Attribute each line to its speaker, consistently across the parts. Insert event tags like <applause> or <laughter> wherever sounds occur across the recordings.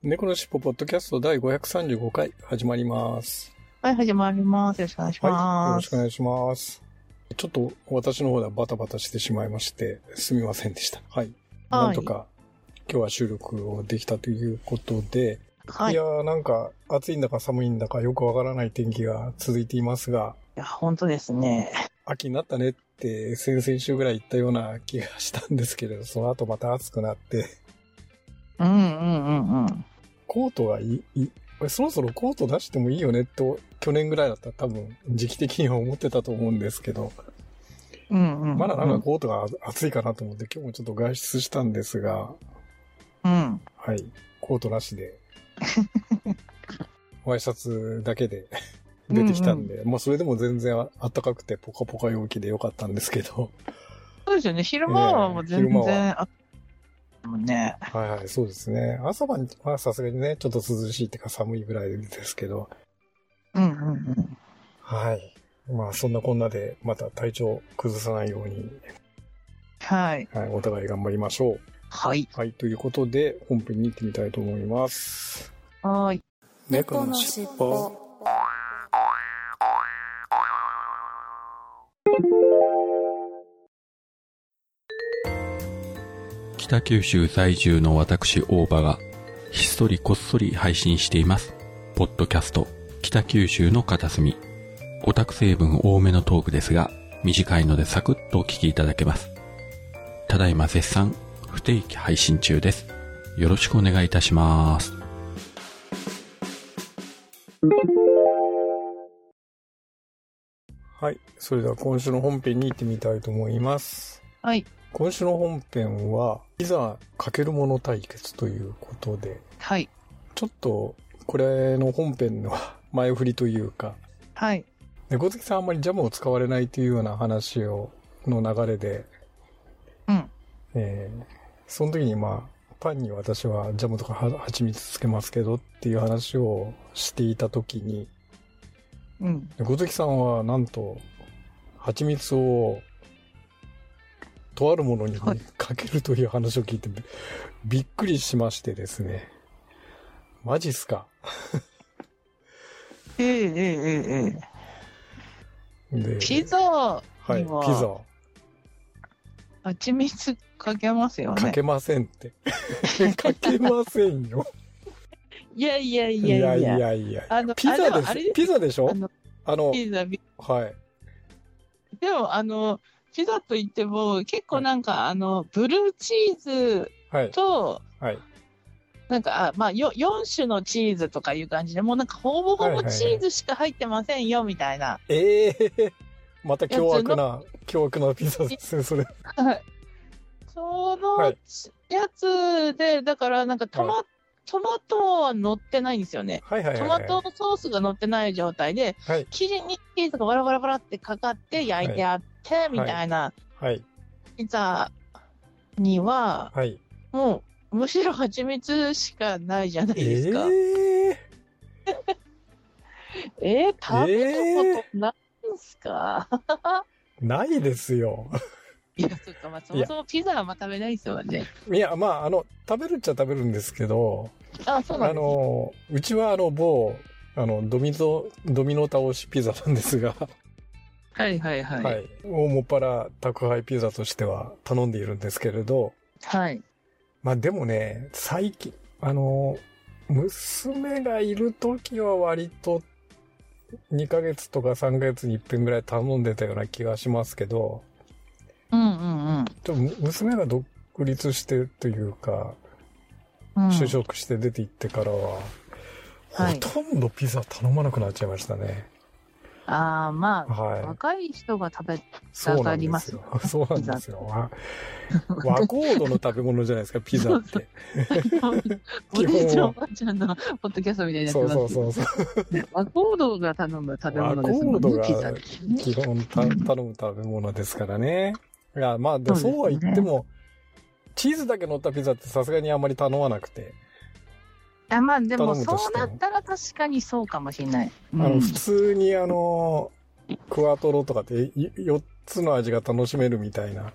Speaker 1: 猫のしっぽポッドキャスト第535回始まります。
Speaker 2: はい、始まります。よろしくお願いし
Speaker 1: はい。よ
Speaker 2: ます。
Speaker 1: ろしくお願いします。ちょっと私の方ではバタバタしてしまいまして、すみませんでした。はい。
Speaker 2: はい
Speaker 1: なんとか今日は収録をできたということで、、
Speaker 2: はいい。い
Speaker 1: やーなんか暑いんだか寒いんだかよくわからない天気が続いていますが、
Speaker 2: や、本当ですね。
Speaker 1: 秋になったねって先々週ぐらい言ったような気がしたんですけれど、その後また暑くなって、
Speaker 2: うんうんうんうん。
Speaker 1: コートがいい、そろそろコート出してもいいよねと、去年ぐらいだったら多分時期的には思ってたと思うんですけど、
Speaker 2: うんうん。
Speaker 1: まだなんかコートが暑いかなと思って今日もちょっと外出したんですが、
Speaker 2: うん。
Speaker 1: はい、コートなしで、<laughs> ワイシャツだけで <laughs> 出てきたんで、まあそれでも全然暖かくてポカポカ陽気でよかったんですけど、
Speaker 2: そうですよね。昼間はもう全然、あ、もうね。
Speaker 1: はいはい、そうですね。朝晩はさすがにね、ちょっと涼しいっていうか寒いぐらいですけど、
Speaker 2: うんうんうん。
Speaker 1: はい。まあそんなこんなでまた体調崩さないように、
Speaker 2: はい。
Speaker 1: はい、お互い頑張りましょう。
Speaker 2: はい。
Speaker 1: はい、ということで本編に行ってみたいと思います。
Speaker 2: はーい。
Speaker 3: 猫のしっぽ
Speaker 4: 北九州在住の私大場がひっそりこっそり配信しています。ポッドキャスト北九州の片隅。オタク成分多めのトークですが、短いのでサクッとお聞きいただけます。ただいま絶賛不定期配信中です。よろしくお願いいたします。
Speaker 1: はい、それでは今週の本編に行ってみたいと思います。
Speaker 2: はい。
Speaker 1: 今週の本編は、いざかけるもの対決ということで、
Speaker 2: はい。
Speaker 1: ちょっとこれの本編の前振りというか、
Speaker 2: はい。
Speaker 1: 猫好きさんあんまりジャムを使われないというような話を、の流れで、
Speaker 2: うん。
Speaker 1: えーその時にまあ、パンに私はジャムとかは蜂蜜つけますけどっていう話をしていた時に、
Speaker 2: うん。
Speaker 1: 猫好きさんはなんと、蜂蜜を、とあるものに
Speaker 2: はい
Speaker 1: かけるという話を聞いてび、びっくりしましてですね。マジっすか？
Speaker 2: ええええええ
Speaker 1: で、
Speaker 2: ピザ
Speaker 1: はい、ピザ。
Speaker 2: 蜂蜜かけますよね。
Speaker 1: かけませんって。<laughs> かけませんよ。<laughs>
Speaker 2: いやいやい
Speaker 1: いやい
Speaker 2: やいや。
Speaker 1: やいや。
Speaker 2: あの、
Speaker 1: ピザです
Speaker 2: あでもあれ。
Speaker 1: ピザでしょ？
Speaker 2: あのピザ、ビ
Speaker 1: はい。
Speaker 2: でも、あの、ピザといっても、結構なんか、あの、ブルーチーズ
Speaker 1: はい。
Speaker 2: と、
Speaker 1: はい。
Speaker 2: なんか、あまあ、よ4種のチーズとかいう感じで、もうなんか、ほぼほぼチーズしか入ってませんよ、みたいな。
Speaker 1: ええまた凶悪な、凶悪なピザですね、それ。
Speaker 2: はい。その
Speaker 1: はい
Speaker 2: やつで、だから、なんかトマ、
Speaker 1: は
Speaker 2: トマトは乗ってないんですよね。
Speaker 1: はいはいはい。
Speaker 2: トマトソースが乗ってない状態で、
Speaker 1: はい。
Speaker 2: 生地にチーズがバラバラバラってかかって焼いてあって、みたいな
Speaker 1: はい。
Speaker 2: ピザには、
Speaker 1: はい。
Speaker 2: もう、むしろ蜂蜜しかないじゃないですか。
Speaker 1: ええ <laughs>
Speaker 2: えー、食べたことないんすか、<laughs>
Speaker 1: ないですよ。
Speaker 2: いや、そっか、まあ、そもそもピザはまあ食べないですよね。
Speaker 1: いや、まあ、あの、食べるっちゃ食べるんですけど、
Speaker 2: あ、そうなん
Speaker 1: あ
Speaker 2: ですね。
Speaker 1: の、うちはあの、某、あの、ドミノ、ドミノ倒しピザなんですが、
Speaker 2: はいはいはい。
Speaker 1: は
Speaker 2: はい。
Speaker 1: い。ももっぱら宅配ピザとしては頼んでいるんですけれど、まあでもね、最近、あの、娘がいる時は割と2ヶ月とか3ヶ月に一遍ぐらい頼んでたような気がしますけど、
Speaker 2: うんうん
Speaker 1: ちょっと娘が独立してというか、
Speaker 2: うん。
Speaker 1: 就職して出て行ってからは、
Speaker 2: はい
Speaker 1: ほとんどピザ頼まなくなっちゃいましたね。
Speaker 2: ああ、まあ、はい、若い人が食べたがりますよ。
Speaker 1: そうなんですよ。和コードの食べ物じゃないですか、ピザって。
Speaker 2: 基本は。おばちゃんのポッドキャストみたいな
Speaker 1: そうそうそうそう。
Speaker 2: 和コードが頼む食べ物ですもんね、ピザ、
Speaker 1: 基本た頼む食べ物ですからね。いや、まあ、でそうは言っても、チーズだけ乗ったピザってさすがにあんまり頼まなくて。
Speaker 2: あまあでもそうなったら確かにそうかもしれない。
Speaker 1: うん、あの普通にあの、クワトロとかって4つの味が楽しめるみたいな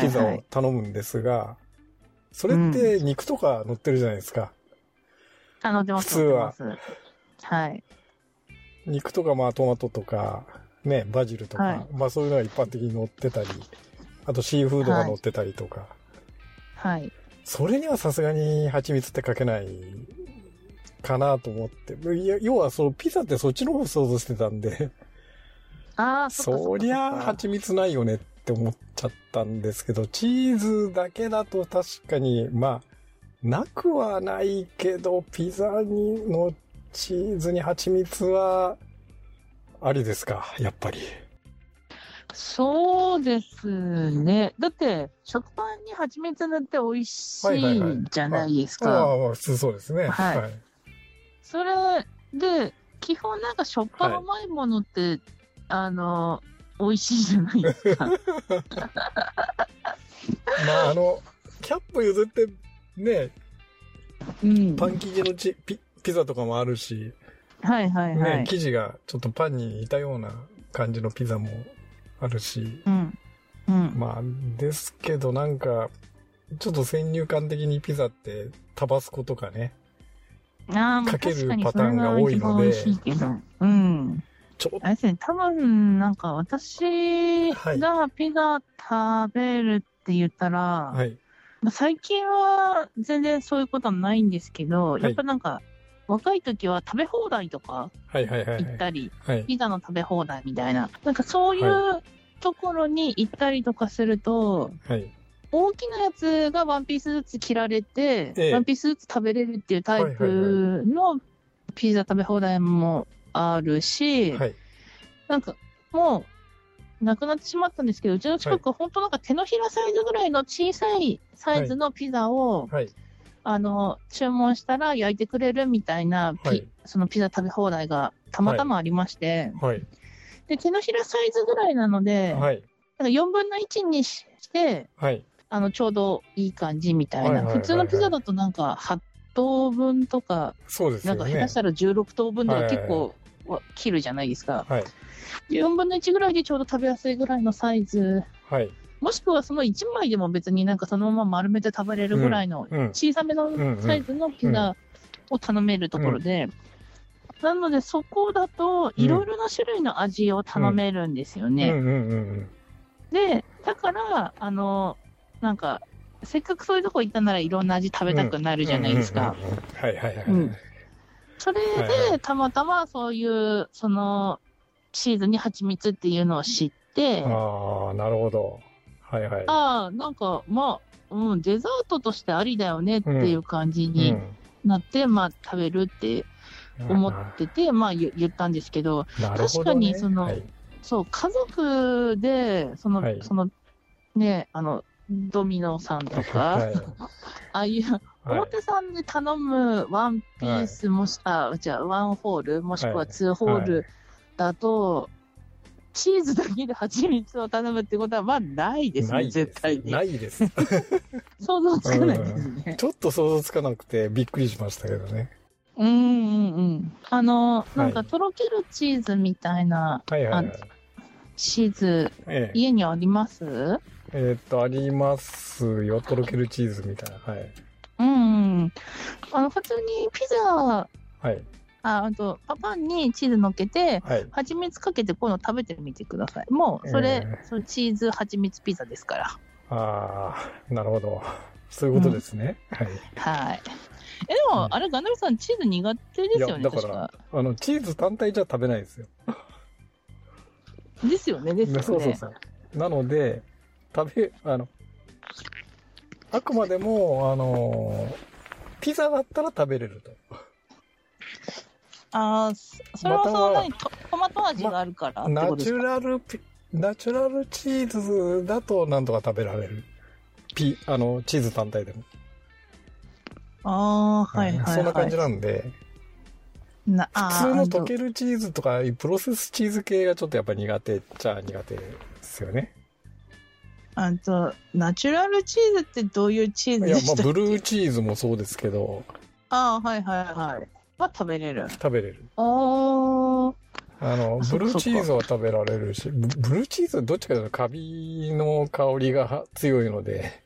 Speaker 1: ピザを頼むんですが、それって肉とか乗ってるじゃないですか。
Speaker 2: あ、乗ってます。普通は。はい。
Speaker 1: 肉とかまあトマトとか、ね、バジルとか、はい、まあそういうのが一般的に乗ってたり、あとシーフードが乗ってたりとか。
Speaker 2: はい。はい
Speaker 1: それにはさすがに蜂蜜ってかけないかなと思って。要はそのピザってそっちの方想像してたんで。
Speaker 2: ああ、
Speaker 1: そりゃ蜂蜜ないよねって思っちゃったんですけど、チーズだけだと確かに、まあ、なくはないけど、ピザにのチーズに蜂蜜は、ありですか、やっぱり。
Speaker 2: そうですね。だって、食パンに蜂蜜塗って美味しいじゃないですか。
Speaker 1: ああ、普通そうですね。
Speaker 2: はい。はい、それで、基本なんか食パン甘いものって、はい、あの、美味しいじゃないですか。<laughs> ま
Speaker 1: あ、あの、キャップ譲ってね、うん、パン生地のチピピザとかもあるし、
Speaker 2: はいはいはい、
Speaker 1: ね。生地がちょっとパンに似たような感じのピザもあるし、
Speaker 2: うん。うん、
Speaker 1: まあ、ですけどなんか、ちょっと先入観的にピザってタバスコとかね、
Speaker 2: あ
Speaker 1: かけるパターンが多いので、
Speaker 2: うん。ちょあれですね、多分、なんか私がピザ食べるって言ったら、はい、最近は全然そういうことはないんですけど、はい、やっぱなんか、若い時は食べ放題とか行ったり、ピザの食べ放題みたいな、なんかそういうところに行ったりとかすると、はい、大きなやつがワンピースずつ切られて、ええ、ワンピースずつ食べれるっていうタイプのピザ食べ放題もあるし、はい、なんかもう、なくなってしまったんですけど、うちの近く、は本当なんか手のひらサイズぐらいの小さいサイズのピザを、はい、あの、注文したら焼いてくれるみたいなピ、はい、そのピザ食べ放題がたまたまありまして、はい、で、手のひらサイズぐらいなので、はい、なんか4分の1にして、はい、あの、ちょうどいい感じみたいな。普通のピザだとなんか8等分とか、
Speaker 1: そうです、
Speaker 2: ね、なんか下手したら16等分では結構切るじゃないですか。はい、4分の1ぐらいでちょうど食べやすいぐらいのサイズ。はいもしくはその1枚でも別になんかそのまま丸めて食べれるぐらいの小さめのサイズのピザを頼めるところで、なのでそこだといろいろな種類の味を頼めるんですよね。で、だから、あの、なんか、せっかくそういうとこ行ったならいろんな味食べたくなるじゃないですか。
Speaker 1: はいはいはい。
Speaker 2: それで、たまたまそういう、その、チーズに蜂蜜っていうのを知って、
Speaker 1: ああ、なるほど。はいはい。
Speaker 2: ああ、なんか、まあ、うん、デザートとしてありだよねっていう感じになって、うん、まあ、食べるって思ってて、まあ、言ったんですけど、どね、確かに、その、はい、そう、家族で、その、はい、その、ね、あの、ドミノさんとか、はい、ああいう、表さんで頼むワンピースもし、はい、あ、じゃあ、ワンホール、もしくはツーホールだと、チーズだけで蜂蜜を頼むってことは、まあ、ないですね、絶対に。
Speaker 1: ないです。<laughs>
Speaker 2: 想像つかないですね、
Speaker 1: ちょっと想像つかなくて、びっくりしましたけどね。
Speaker 2: うんうんうん。あの、なんか、とろけるチーズみたいな、はいはいはい、チーズ、ええ、家にあります？
Speaker 1: えっと、ありますよ。とろけるチーズみたいな。はい。
Speaker 2: うん。あの、普通にピザ、はい。ああとパンにチーズ乗っけて、はい、蜂蜜かけてこういうの食べてみてください。もう、それ、えー、それチーズ蜂蜜ピザですから。
Speaker 1: ああ、なるほど。そういうことですね。
Speaker 2: うん、はい。はい。え、でも、うん、あれ、ガンダルさん、チーズ苦手ですよね、
Speaker 1: だから、あの、チーズ単体じゃ食べないですよ。
Speaker 2: ですよね、ですよね。
Speaker 1: そうそうそう。なので、食べ、あの、あくまでも、あの、ピザだったら食べれると。
Speaker 2: ああ、それはそんなにトトマト味があるから、
Speaker 1: ま、ナチュラルナチュラルチーズだとなんとか食べられる。ピ、あの、チーズ単体でも。
Speaker 2: ああ、はい、はい、はい。
Speaker 1: そんな感じなんで。な普通の溶けるチーズとか、プロセスチーズ系がちょっとやっぱ苦手っちゃ苦手ですよね。
Speaker 2: あと、ナチュラルチーズってどういうチーズで
Speaker 1: したっいや、まあ、ブルーチーズもそうですけど。
Speaker 2: ああ、はいはいはい。は食べれる。
Speaker 1: 食べれる。
Speaker 2: ああ。
Speaker 1: あの、ブルーチーズは食べられるし、ブルーチーズはどっちかというとカビの香りが強いので、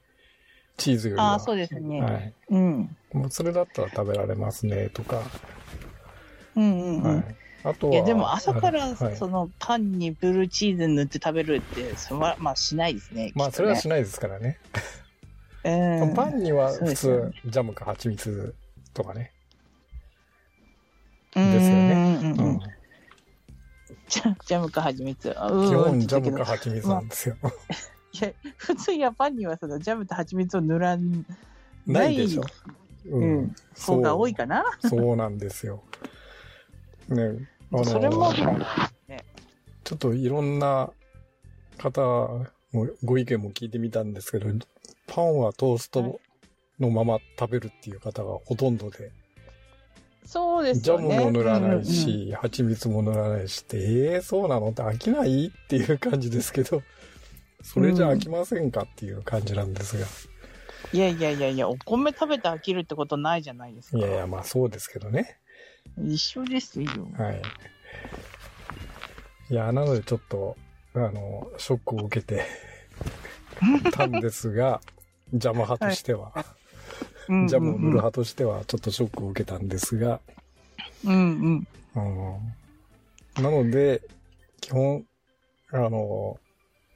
Speaker 1: チーズよりは。
Speaker 2: ああ、そうですね。
Speaker 1: はい。うん。もうそれだったら食べられますね、とか。
Speaker 2: うんうんうん。はい、あとは。いや、でも朝からそのパンにブルーチーズ塗って食べるって、それはまあしないですね。
Speaker 1: まあそれはしないですからね。えー、パンには普通、ジャムか蜂蜜とかね。ですよね。うん
Speaker 2: ジャムか蜂蜜。基
Speaker 1: 本ジャムか蜂蜜なんですよ。<laughs>
Speaker 2: いや、普通やパンにはそのジャムと蜂蜜を塗らん
Speaker 1: ないでしょ。
Speaker 2: うん。そうが多いかな
Speaker 1: そうなんですよ。ね、
Speaker 2: あの、それも、
Speaker 1: ね、ちょっといろんな方もご意見も聞いてみたんですけど、パンはトーストのまま食べるっていう方がほとんどで、
Speaker 2: そうです
Speaker 1: よね。ジャムも塗らないし、うんうん、蜂蜜も塗らないしって、ええー、そうなのって飽きないっていう感じですけど、それじゃ飽きませんかっていう感じなんですが。
Speaker 2: いやいやいやいや、お米食べて飽きるってことないじゃないですか。
Speaker 1: いやいや、まあそうですけどね。
Speaker 2: 一緒ですよ。
Speaker 1: はい。いや、なのでちょっと、あの、ショックを受けて <laughs> たんですが、邪魔派としては。はいジャムを塗る派としてはちょっとショックを受けたんですが、
Speaker 2: うんうん。う
Speaker 1: ん、なので、基本、あの、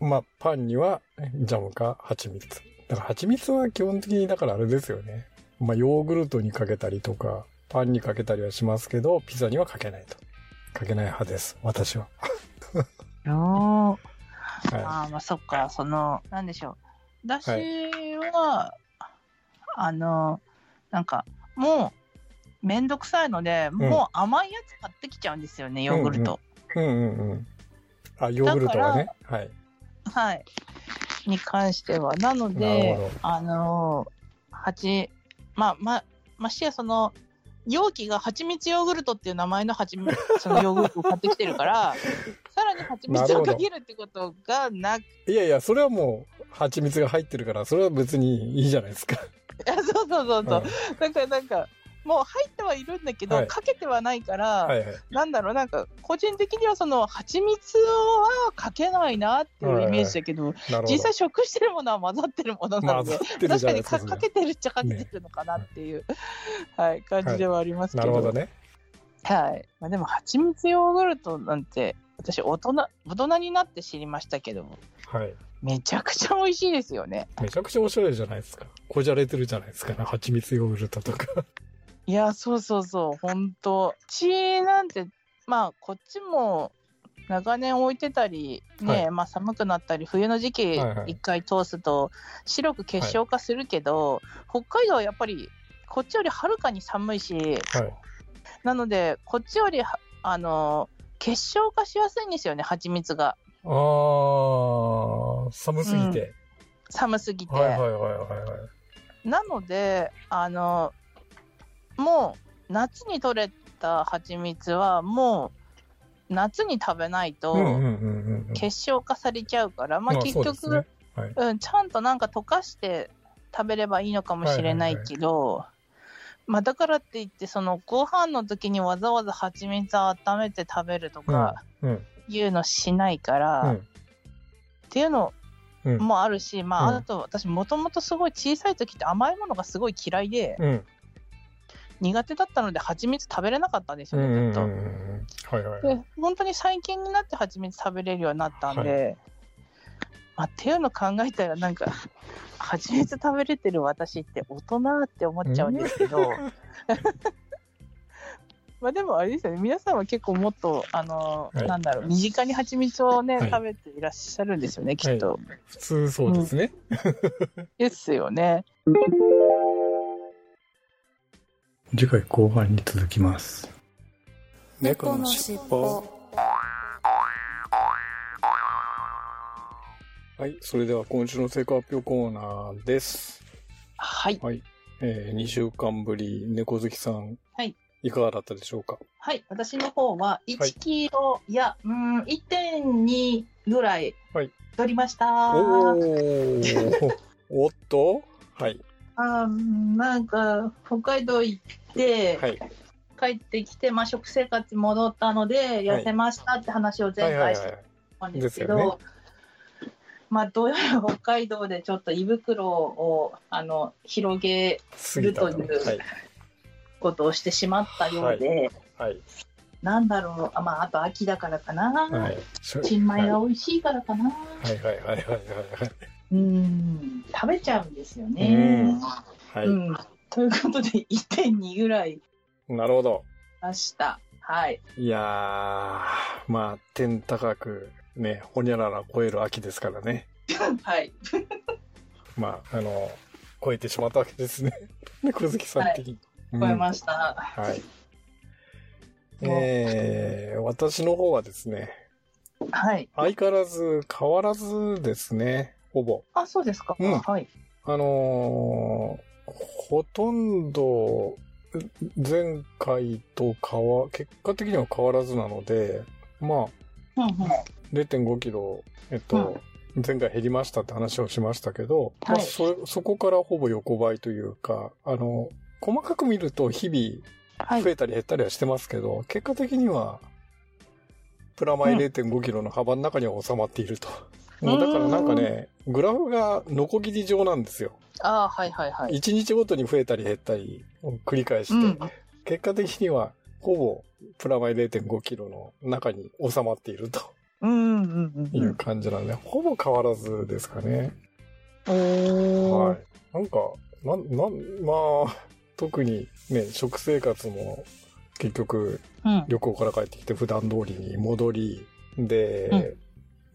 Speaker 1: まあ、パンにはジャムか蜂蜜。だから蜂蜜は基本的にだからあれですよね。まあ、ヨーグルトにかけたりとか、パンにかけたりはしますけど、ピザにはかけないと。かけない派です、私は。<laughs>
Speaker 2: おー。はい、ああ、まあそっか、その、なんでしょう。だしは、あの、なんか、もう、めんどくさいので、もう甘いやつ買ってきちゃうんですよね、ヨーグルト。
Speaker 1: うんうんうん。あ、ヨーグルトはね。はい。
Speaker 2: はい。に関しては。なので、あの、蜂、まあ、ま、ましてやその、容器が蜂蜜ヨーグルトっていう名前の蜂蜜、<laughs> そのヨーグルトを買ってきてるから、さらに蜂蜜をかけるってことがなく。
Speaker 1: いやいや、それはもう、蜂蜜が入ってるから、それは別にいいじゃないですか。<laughs>
Speaker 2: そうそうそうそう。だからなんか、もう入ってはいるんだけど、はい、かけてはないから、はいはい、なんだろう、なんか、個人的にはその、蜂蜜はかけないなっていうイメージだけど、はいはい、実際食してるものは混ざってるものなので、<laughs> 確かにかかけてるっちゃかけてるのかなっていう、ね、はい、感じではありますけど。
Speaker 1: なるほどね。
Speaker 2: はい。まあ、でも、蜂蜜ヨーグルトなんて、私、大人、大人になって知りましたけども、
Speaker 1: はい。
Speaker 2: めちゃくちゃ美味しいですよね。
Speaker 1: めちゃくちゃ面白いじゃないですか。こじゃれてるじゃないですかね。蜂蜜ヨーグルトとか。
Speaker 2: いや、そうそうそう、本当血なんて、まあ、こっちも長年置いてたり、ね、はい、まあ寒くなったり、冬の時期一回通すと白く結晶化するけど、はい、北海道はやっぱりこっちよりはるかに寒いし、はい、なので、こっちよりあの結晶化しやすいんですよね、蜂蜜が。
Speaker 1: ああ、寒すぎて、うん、
Speaker 2: 寒すぎて。
Speaker 1: はいはいはいはい、はい。
Speaker 2: なので、あの、もう夏に取れた蜂蜜はもう夏に食べないと結晶化されちゃうから、まあ結局、ね。はい、うん、ちゃんとなんか溶かして食べればいいのかもしれないけど、まあだからって言って、そのご飯の時にわざわざ蜂蜜を温めて食べるとかいうのしないから、うんうん、っていうのもあるし、まああと私もともとすごい小さい時って甘いものがすごい嫌いで、苦手だったので蜂蜜食べれなかったんですよね、ずっと。はいはい、で本当に最近になって蜂蜜食べれるようになったんで、はい、まあ、っていうの考えたらなんか <laughs> 蜂蜜食べれてる私って大人って思っちゃうんですけど。<laughs> まあでもあれですよね、皆さんは結構もっと、あの、はい、なんだろう、身近に蜂蜜をね、はい、食べていらっしゃるんですよね、きっと。
Speaker 1: はい、普通そうですね。
Speaker 2: うん、ですよね。<laughs>
Speaker 1: 次回後半に続きます。猫のしっぽ。はい、それでは今週の成果発表コーナーです。
Speaker 2: はい。
Speaker 1: はい、えー、2週間ぶり、猫好きさん。はい。いかがだったでしょうか？
Speaker 2: はい。私の方は、1キロ、い、や、うん、1.2ぐらい、はい。取りました。お
Speaker 1: ー。おっと？はい。<laughs>
Speaker 2: あなんか、北海道行って、はい。帰ってきて、まあ、食生活戻ったので、痩せましたって話を前回したんですけど、まあ、どうやら北海道でちょっと胃袋をあの広げるということをしてしまったようで、はいはい、なんだろう、あ,、まあ、あと秋だからかな、はい、新米が美味しいからかな。はいはいはいはいはい。うん、食べちゃうんですよね。はい、うん。ということで、1.2ぐらい。
Speaker 1: なるほど。
Speaker 2: ました。はい。
Speaker 1: いやー、まあ、天高くね、ほにゃらら超える秋ですからね。<laughs>
Speaker 2: はい。<laughs>
Speaker 1: まあ、あの、超えてしまったわけですね。猫好きさん的に。
Speaker 2: はい、超えました。
Speaker 1: はい。えー、私の方はですね。
Speaker 2: はい。
Speaker 1: 相変わらず変わらずですね、ほぼ。
Speaker 2: あ、そうですか。
Speaker 1: うん、
Speaker 2: はい。
Speaker 1: あのー、ほとんど、前回と変わ、結果的には変わらずなので、まあ、うんうん、0.5キロ、えっと、うん、前回減りましたって話をしましたけど、はい、まあ、そ、そこからほぼ横ばいというか、あの、細かく見ると日々増えたり減ったりはしてますけど、はい、結果的には、プラマイ0.5キロの幅の中には収まっていると。うん、もうだからなんかね、グラフがノコギリ状なんですよ。
Speaker 2: ああ、はいはいはい。
Speaker 1: 1日ごとに増えたり減ったりを繰り返して、うん、結果的にはほぼプラマイ0.5キロの中に収まっていると。うんうんうん、いう感じなんで、ほぼ変わらずですかね。はい。なんか、なん、なん、まあ、特にね、食生活も結局、旅行から帰ってきて普段通りに戻り、で、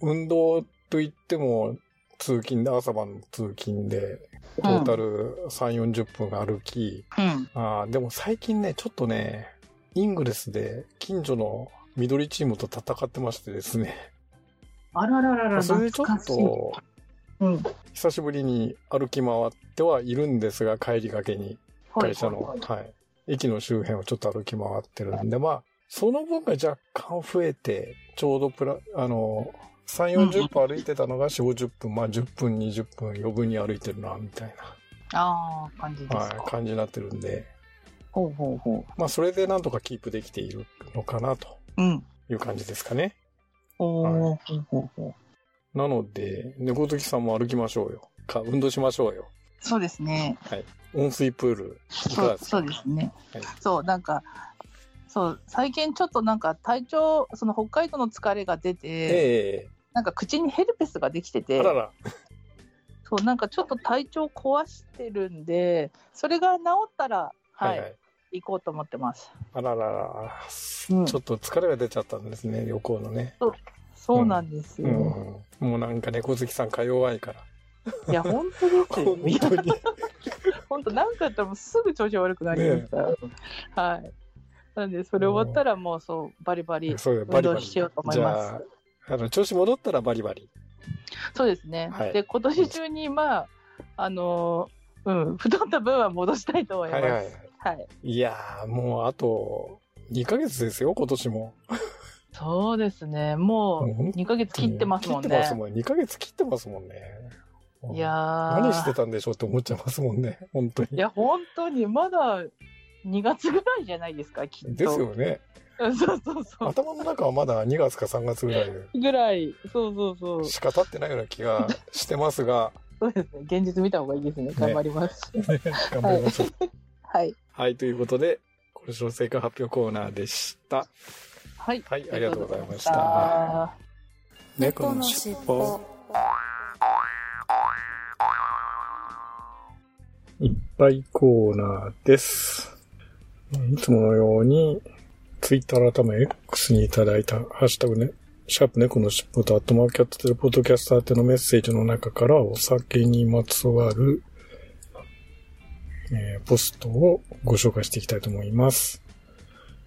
Speaker 1: うん、運動といっても、通勤で、朝晩の通勤で、トータル3、40分歩き、うん、あでも最近ね、ちょっとね、イングレスで近所の緑チームと戦ってましてですね。
Speaker 2: あらららら、
Speaker 1: それでちょっと、うん、久しぶりに歩き回ってはいるんですが、帰りがけに、会社の、はい、はいはい、駅の周辺をちょっと歩き回ってるんで、まあ、その分が若干増えて、ちょうどプラ、あの、3、40分歩いてたのが4、50分、まあ10分、20分余分に歩いてるな、みたい
Speaker 2: な。ああ、感じですか。はい、
Speaker 1: 感じになってるんで。
Speaker 2: ほうほうほう。
Speaker 1: まあ、それでなんとかキープできているのかな、という感じですかね。
Speaker 2: うん。おー、ほうほうほ
Speaker 1: う。なので、猫好きさんも歩きましょうよ。か、運動しましょうよ。
Speaker 2: そうですね。
Speaker 1: はい。温水プール。
Speaker 2: そうそうですね。はい、そう、なんか、そう、最近ちょっとなんか体調、その北海道の疲れが出て、えー、なんか口にヘルペスができてて、
Speaker 1: あらら
Speaker 2: そう、なんかちょっと体調壊してるんで、それが治ったら、はい、はいはい行こうと思ってます。
Speaker 1: あららら、うん、ちょっと疲れが出ちゃったんですね、旅行のね。
Speaker 2: そう、そうなんですよ。う
Speaker 1: んうん、もうなんか猫好きさんか弱いから。
Speaker 2: いや、本当ですよ。
Speaker 1: 本当に。<laughs>
Speaker 2: 本当、なんかやったらすぐ調子悪くなりました。ね、はい。なんで、それ終わったらもうそう、バリバリ運動しようと思います。じゃ
Speaker 1: あ、あの、調子戻ったらバリバリ。
Speaker 2: そうですね。はい、で、今年中に、まあ、あの、うん、太った分は戻したいと思います。はいはい、はい。
Speaker 1: いやー、もうあと、2ヶ月ですよ、今年も。
Speaker 2: そうですね。もう、2ヶ月切ってますもんね。切ってますもん。
Speaker 1: 2ヶ月切ってますもんね。
Speaker 2: いや
Speaker 1: 何してたんでしょうって思っちゃいますもんね、本当に。
Speaker 2: いや、本当に、まだ2月ぐらいじゃないですか、きっと。
Speaker 1: ですよね。
Speaker 2: そうそうそう。
Speaker 1: 頭の中はまだ2月か3月ぐらい。
Speaker 2: ぐらい、そうそうそう。
Speaker 1: しか経ってないような気がしてますが。<laughs>
Speaker 2: そうですね。現実見た方がいいですね。頑張ります。
Speaker 1: ね、頑張りましょう。<laughs> <laughs>
Speaker 2: はい。
Speaker 1: はい、ということで、今週の成果発表コーナーでした。
Speaker 2: はい。
Speaker 1: はい、ありがとうございました。
Speaker 3: 猫のしっぽ。
Speaker 1: いっぱいコーナーです。いつものように、ツイッター改め X にいただいた、ハッシュタグね、シャープ猫のしっぽとアットマーキャットテレポッドキャスター宛てのメッセージの中からお酒にまつわる、えー、ポストをご紹介していきたいと思います。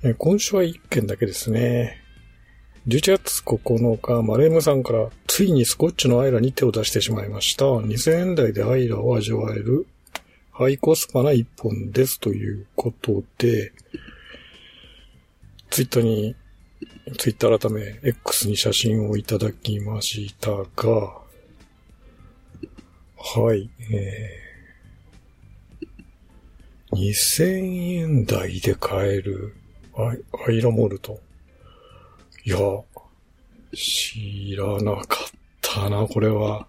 Speaker 1: えー、今週は1件だけですね。
Speaker 5: 11月9日、マレームさんから、ついにスコッチのアイラに手を出してしまいました。2000円台でアイラを味わえる、ハイコスパな一本です。ということで、ツイッターに、ツイッター改め、X に写真をいただきましたが、はい、えー、2000円台で買えるアイアイラモルト。いや、知らなかったな、これは。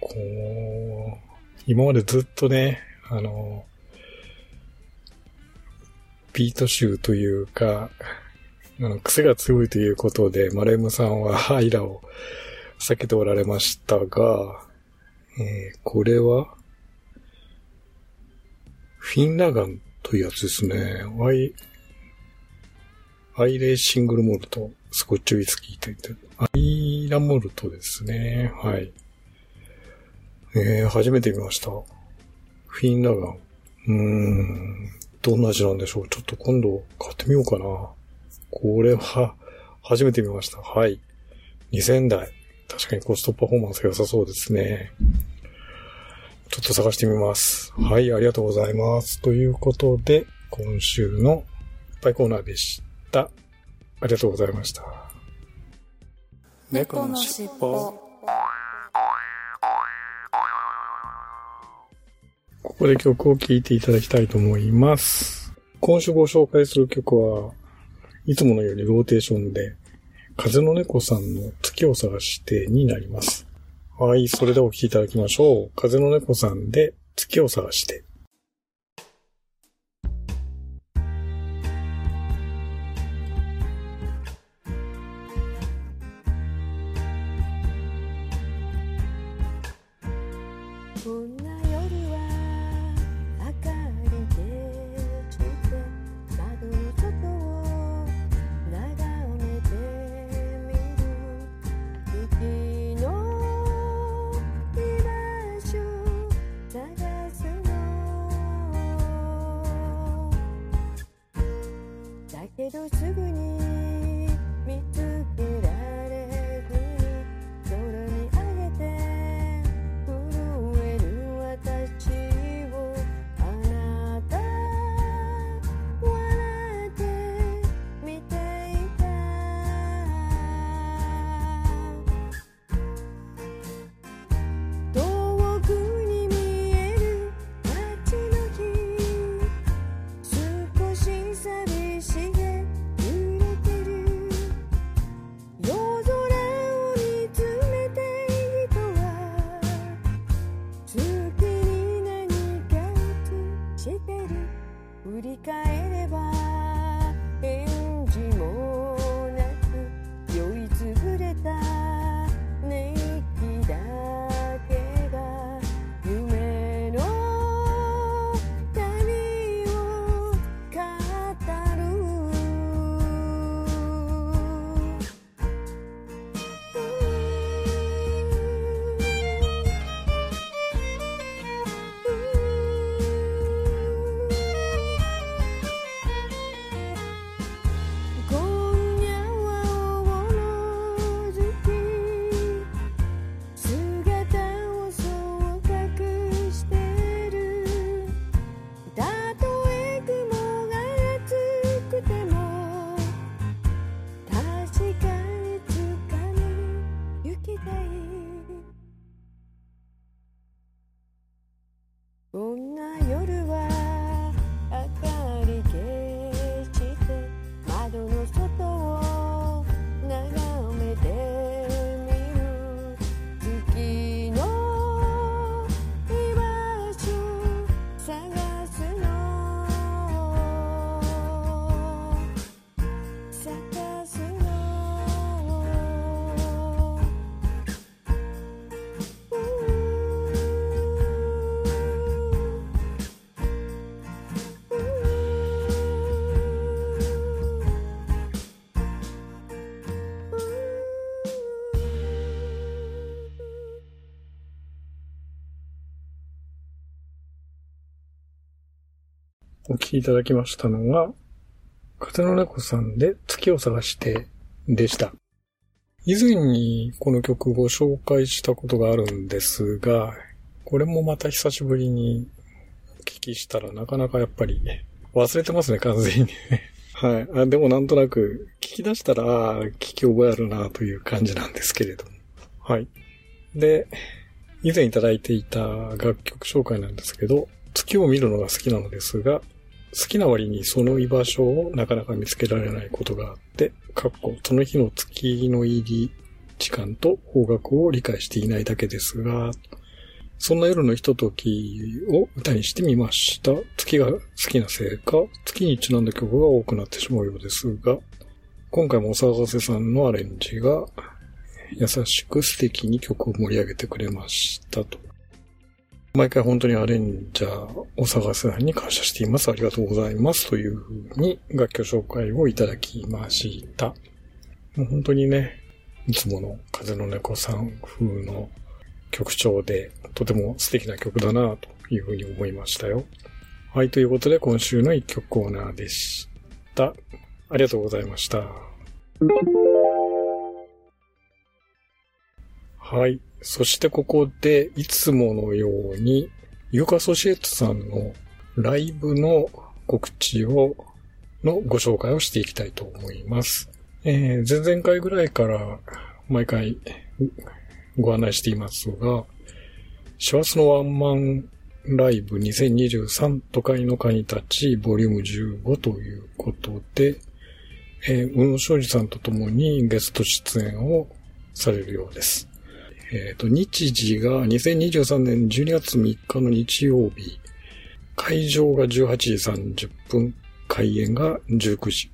Speaker 5: こう、今までずっとね、あの、ビート集というか、あの、癖が強いということで、マレムさんは <laughs> アイラを避けておられましたが、えー、これは、フィンラガンというやつですね。アイ、アイレーシングルモルト、スコッチウイスキーといって、アイラモルトですね。はい。えー、初めて見ました。フィンラガン。うーん、どんな味なんでしょう。ちょっと今度買ってみようかな。これは、初めて見ました。はい。2000台。確かにコストパフォーマンス良さそうですね。ちょっと探してみます。はい、ありがとうございます。ということで、今週のいっぱいコーナーでした。ありがとうございました。
Speaker 1: 猫のしっぽ。
Speaker 5: ここで曲を聴いていただきたいと思います。今週ご紹介する曲は、いつものようにローテーションで、風の猫さんの月を探してになります。はい、それではお聴きいただきましょう。風の猫さんで月を探して。いただきましたのが、風の猫さんで月を探して
Speaker 1: でした。以前にこの曲ご紹介したことがあるんですが、これもまた久しぶりにお聞きしたらなかなかやっぱり忘れてますね、完全に <laughs> はい。あでもなんとなく聞き出したら、聞き覚えあるなという感じなんですけれども。はい。で、以前いただいていた楽曲紹介なんですけど、月を見るのが好きなのですが、好きな割にその居場所をなかなか見つけられないことがあって、かっこその日の月の入り時間と方角を理解していないだけですが、そんな夜のひとときを歌にしてみました。月が好きなせいか、月にちなんだ曲が多くなってしまうようですが、今回もお騒がせさんのアレンジが優しく素敵に曲を盛り上げてくれましたと。毎回本当にアレンジャー、お探せさんに感謝しています。ありがとうございます。というふうに楽曲紹介をいただきました。もう本当にね、いつもの風の猫さん風の曲調で、とても素敵な曲だなというふうに思いましたよ。はい、ということで今週の一曲コーナーでした。ありがとうございました。はい。そしてここで、いつものように、ユーカソシエットさんのライブの告知を、のご紹介をしていきたいと思います。えー、前々回ぐらいから毎回ご案内していますが、師走のワンマンライブ2023都会の会に立ち、ボリューム15ということで、えー、宇野昌司さんと共にゲスト出演をされるようです。えっ、ー、と、日時が2023年12月3日の日曜日、会場が18時30分、開演が19時。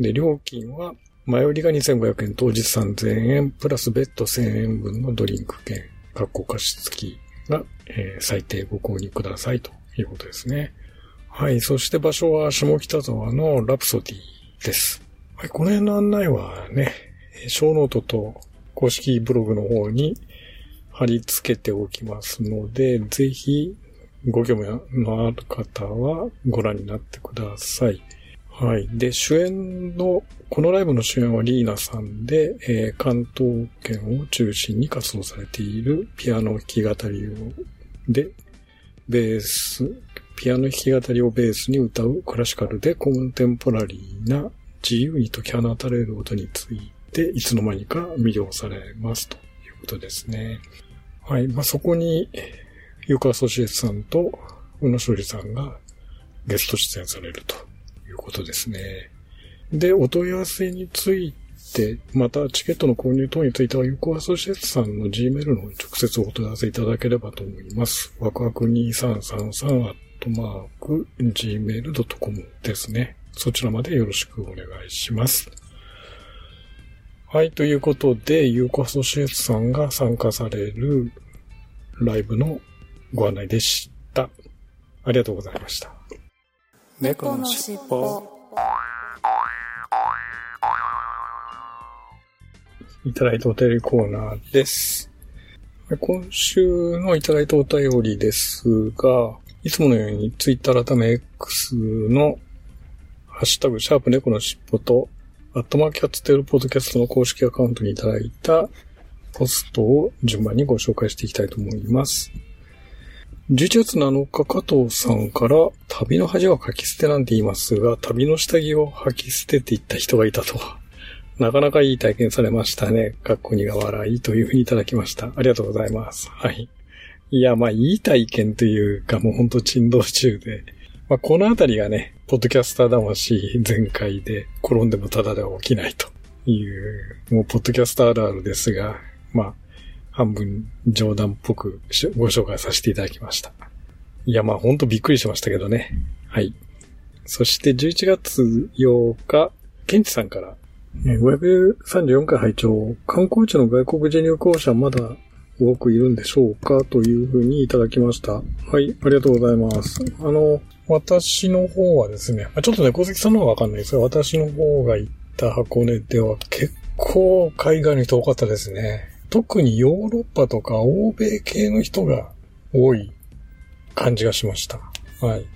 Speaker 1: で、料金は、前売りが2500円、当日3000円、プラス別途1000円分のドリンク券、学校貸し付きが、えー、最低ご購入くださいということですね。はい。そして場所は下北沢のラプソディです。はい。この辺の案内はね、ショーノートと公式ブログの方に貼り付けておきますので、ぜひご興味のある方はご覧になってください。はい。で、主演の、このライブの主演はリーナさんで、えー、関東圏を中心に活動されているピアノ弾き語りを、で、ベース、ピアノ弾き語りをベースに歌うクラシカルでコンテンポラリーな自由に解き放たれる音につい、いつの間にか魅了されますということですね。はい。まあ、そこに、ユーカソシエさんと、宇野勝利さんがゲスト出演されるということですね。で、お問い合わせについて、またチケットの購入等については、ユーカアソシエツさんの Gmail の方に直接お問い合わせいただければと思います。ワクワク2333アットマーク gmail.com ですね。そちらまでよろしくお願いします。はい、ということで、ユーコアソシエツさんが参加されるライブのご案内でした。ありがとうございました。
Speaker 3: 猫のしっぽ。
Speaker 1: いただいたお便りコーナーです。今週のいただいたお便りですが、いつものようにツイッター改め X のハッシュタグ、シャープ猫のしっぽとアットマーキャッツテールポッドキャストの公式アカウントにいただいたポストを順番にご紹介していきたいと思います。11月7日加藤さんから旅の恥は書き捨てなんて言いますが、旅の下着を履き捨てていった人がいたと。<laughs> なかなかいい体験されましたね。かっこにが笑いというふうにいただきました。ありがとうございます。はい。いや、まあ、いい体験というか、もうほんと珍道中で。まあ、このあたりがね、ポッドキャスター魂全開で転んでもただでは起きないという、もうポッドキャスターあるあるですが、まあ、半分冗談っぽくご紹介させていただきました。いや、まあほんとびっくりしましたけどね。はい。そして11月8日、ケンチさんから、534回拝聴観光地の外国人旅行者まだ多くいるんでしょうかというふうにいただきました。はい、ありがとうございます。あの、私の方はですね、ちょっとね、小関さんの方はわかんないですが、私の方が行った箱根では結構海外の人多かったですね。特にヨーロッパとか欧米系の人が多い感じがしました。はい。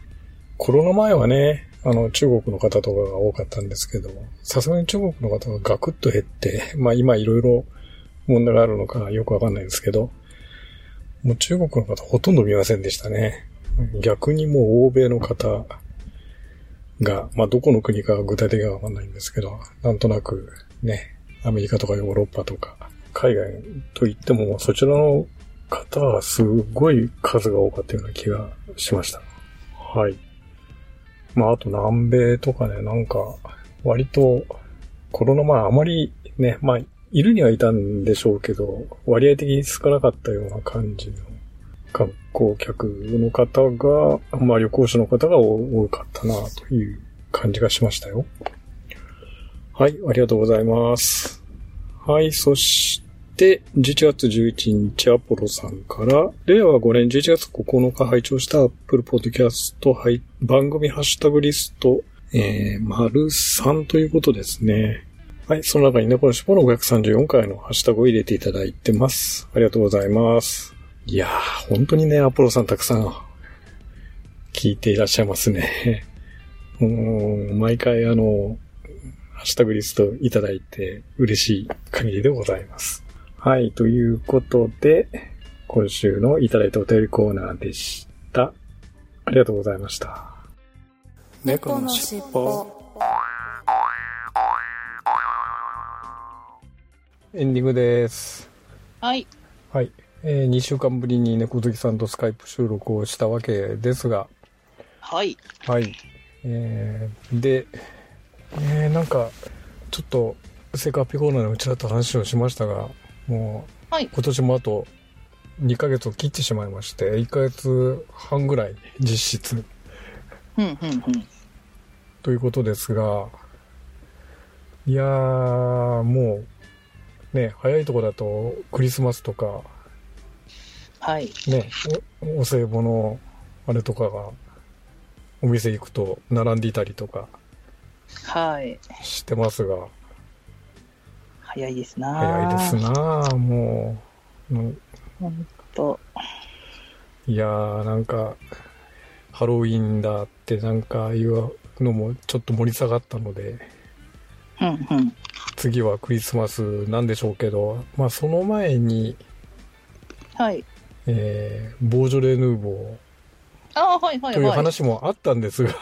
Speaker 1: コロナ前はね、あの、中国の方とかが多かったんですけど、さすがに中国の方がガクッと減って、まあ今いろいろ問題があるのかよくわかんないですけど、もう中国の方ほとんど見ませんでしたね。逆にもう欧米の方が、まあどこの国か具体的にはわかんないんですけど、なんとなくね、アメリカとかヨーロッパとか、海外といってもそちらの方はすごい数が多かったような気がしました。はい。まああと南米とかね、なんか割とコロナ前あまりね、まあいるにはいたんでしょうけど、割合的に少なかったような感じの観光客の方が、まあ旅行者の方が多かったなという感じがしましたよ。はい、ありがとうございます。はい、そして、11月11日、アポロさんから、令和5年11月9日拝聴した Apple Podcast 番組ハッシュタグリスト、えー、丸3ということですね。はい。その中に猫の尻尾の534回のハッシュタグを入れていただいてます。ありがとうございます。いやー、本当にね、アポロさんたくさん聞いていらっしゃいますね。<laughs> うん、毎回あの、ハッシュタグリストいただいて嬉しい限りでございます。はい。ということで、今週のいただいたお便りコーナーでした。ありがとうございました。
Speaker 3: 猫のしっぽ。
Speaker 1: エンディングです。
Speaker 2: はい。
Speaker 1: はい。えー、2週間ぶりに猫好きさんとスカイプ収録をしたわけですが。
Speaker 2: はい。
Speaker 1: はい。えー、で、えー、なんか、ちょっと、セカピコーナーのうちらと話をしましたが、もう、はい、今年もあと2ヶ月を切ってしまいまして、1ヶ月半ぐらい実質。
Speaker 2: うん、うん、うん。
Speaker 1: ということですが、いやー、もう、ね、早いとこだとクリスマスとか、
Speaker 2: はい。
Speaker 1: ね、おお歳暮のあれとかが、お店行くと並んでいたりとか、
Speaker 2: はい。
Speaker 1: してますが、
Speaker 2: 早いですな
Speaker 1: 早いですなもう。
Speaker 2: ほんと。
Speaker 1: いやー、なんか、ハロウィンだってなんかいうのもちょっと盛り下がったので、
Speaker 2: うんうん。
Speaker 1: 次はクリスマスなんでしょうけど、まあその前に、
Speaker 2: はい。
Speaker 1: えー、ボージョレ・ヌーボー。
Speaker 2: あはいはい
Speaker 1: という話もあったんですが、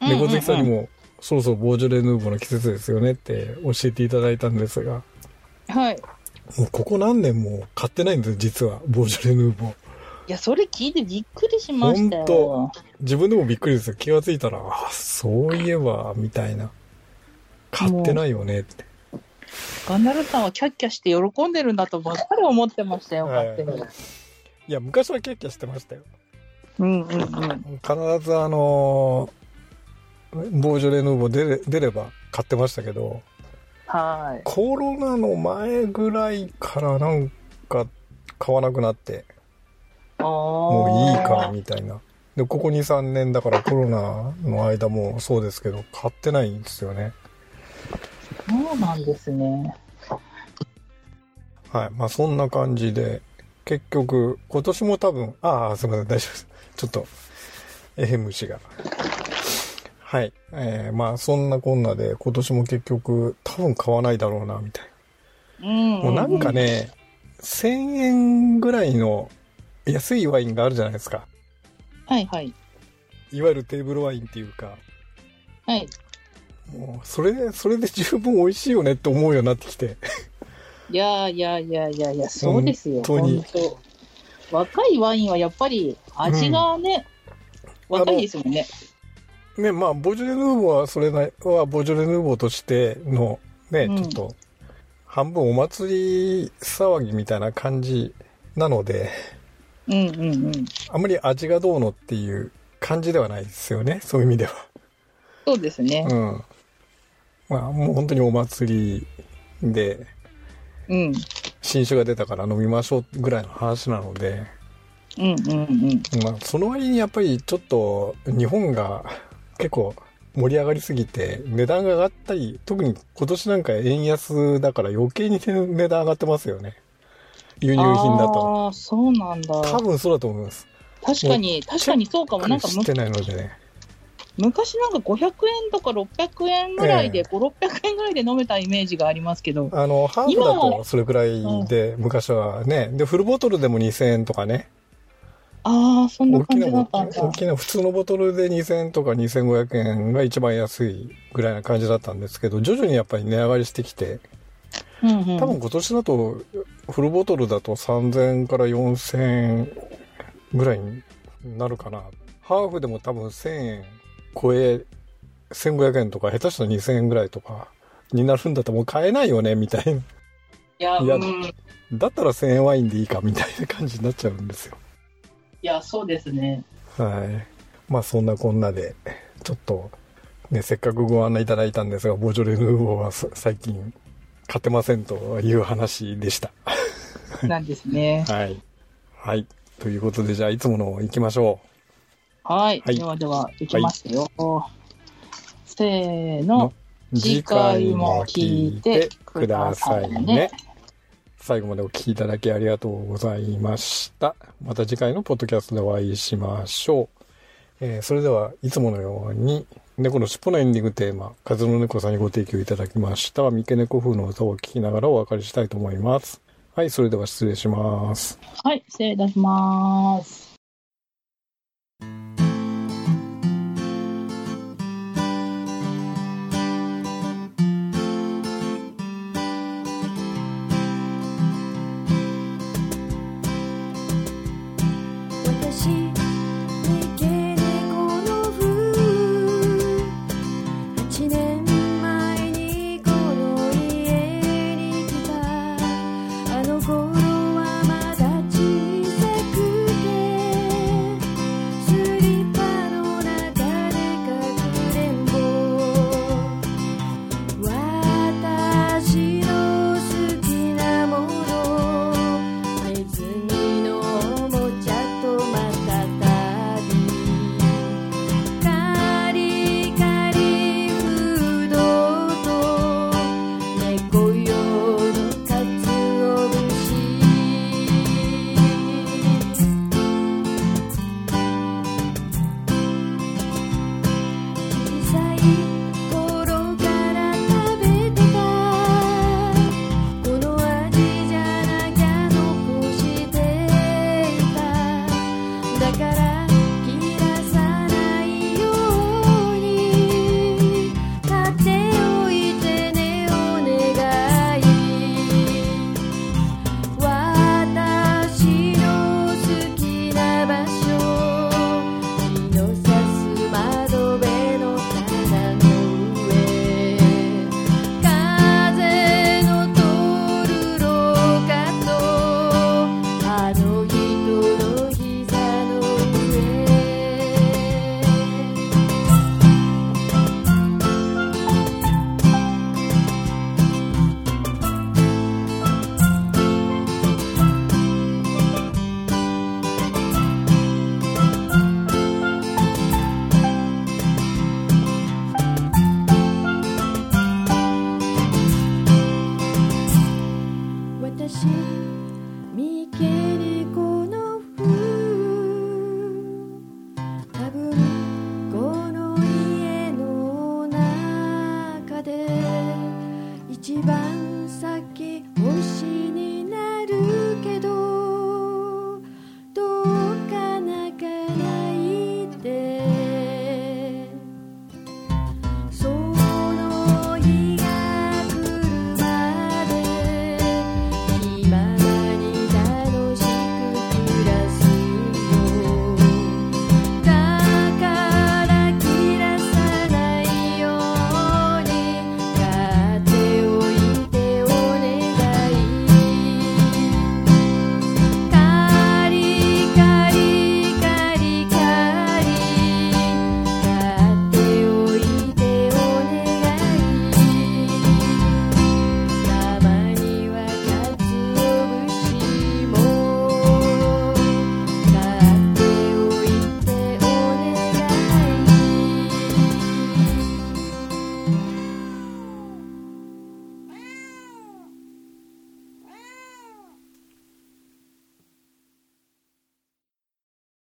Speaker 1: 猫好きさんにも、そろそろボージョレ・ヌーボーの季節ですよねって教えていただいたんですが、
Speaker 2: はい。
Speaker 1: もうここ何年も買ってないんです実は、ボージョレ・ヌーボー。い
Speaker 2: や、それ聞いてびっくりしましたよ。本当
Speaker 1: 自分でもびっくりですよ。気がついたら、あ、そういえば、みたいな。買ってないよねって。
Speaker 2: ガンダルさんはキャッキャして喜んでるんだとばっかり思ってましたよ、勝手に。
Speaker 1: いや、昔はキャッキャしてましたよ。
Speaker 2: うんうんうん。
Speaker 1: 必ずあのー、ボージョレ・ヌーボー出れ出れば買ってましたけど、
Speaker 2: はい。
Speaker 1: コロナの前ぐらいからなんか買わなくなって、もういいか、みたいな。で、ここ2、3年だからコロナの間もそうですけど、買ってないんですよね。
Speaker 2: そうなんですね。
Speaker 1: はい。まあそんな感じで、結局、今年も多分、ああ、すみません、大丈夫です。ちょっと、えへむしが。はい。えー、まあそんなこんなで、今年も結局、多分買わないだろうな、みたい
Speaker 2: な。うん、
Speaker 1: もうなんかね、1000円ぐらいの安いワインがあるじゃないですか。
Speaker 2: はいはい。
Speaker 1: いわゆるテーブルワインっていうか。
Speaker 2: はい。
Speaker 1: もう、それで、それで十分美味しいよねって思うようになってきて。
Speaker 2: いやいやいやいやいや、そうですよ。本当に。若いワインはやっぱり味がね、うん、若いですもんね。
Speaker 1: ね、まあ、ボジョレ・ヌーボーは、それなは、ボジョレ・ヌーボーとしての、ね、うん、ちょっと、半分お祭り騒ぎみたいな感じなので、
Speaker 2: うんうんうん。
Speaker 1: あんまり味がどうのっていう感じではないですよね、そういう意味では。
Speaker 2: そうですね。
Speaker 1: うん。まあ、もう本当にお祭りで、
Speaker 2: うん。
Speaker 1: 新酒が出たから飲みましょうぐらいの話なので、
Speaker 2: うんうんうん。
Speaker 1: まあ、その割にやっぱりちょっと日本が結構盛り上がりすぎて値段が上がったり、特に今年なんか円安だから余計に値段上がってますよね。輸入品だと。
Speaker 2: ああ、そうなんだ。
Speaker 1: 多分そうだと思います。
Speaker 2: 確かに、確かにそうかも。なんか、
Speaker 1: 知ってないのでね。
Speaker 5: 昔なんか500円とか600円ぐらいで、えー、5、600円ぐらいで飲めたイメージがありますけど。
Speaker 1: あの、ハーフだとそれくらいで、昔はね、で、フルボトルでも2000円とかね。
Speaker 5: ああ、そんな感じだったんだ。
Speaker 1: 大きな、普通のボトルで2000円とか2500円が一番安いぐらいな感じだったんですけど、徐々にやっぱり値上がりしてきて、うんうん、多分今年だと、フルボトルだと3000円から4000円ぐらいになるかな。ハーフでも多分1000円超え、1500円とか、下手したら2000円ぐらいとかになるんだったらもう買えないよね、みたいな。い
Speaker 5: や、いや、うん、
Speaker 1: だったら1000円ワインでいいか、みたいな感じになっちゃうんですよ。
Speaker 5: いや、そうですね。
Speaker 1: はい。まあそんなこんなで、ちょっと、ね、せっかくご案内いただいたんですが、ボジョレ・ヌーボーは最近買ってませんという話でした。
Speaker 5: なんですね。<laughs>
Speaker 1: はい。はい。ということで、じゃあ、いつもの行きましょ
Speaker 5: う。はい。はい、ではでは、行きますよ。はい、せーの。次回も聞いてくださいね。
Speaker 1: 最後までお聞きいただきありがとうございました。また次回のポッドキャストでお会いしましょう。えー、それではいつものように、猫の尻尾のエンディングテーマ、風の猫さんにご提供いただきました、三毛猫風の歌を聴きながらお別れしたいと思います。はい、それでは失礼します。
Speaker 5: はい、失礼いたします。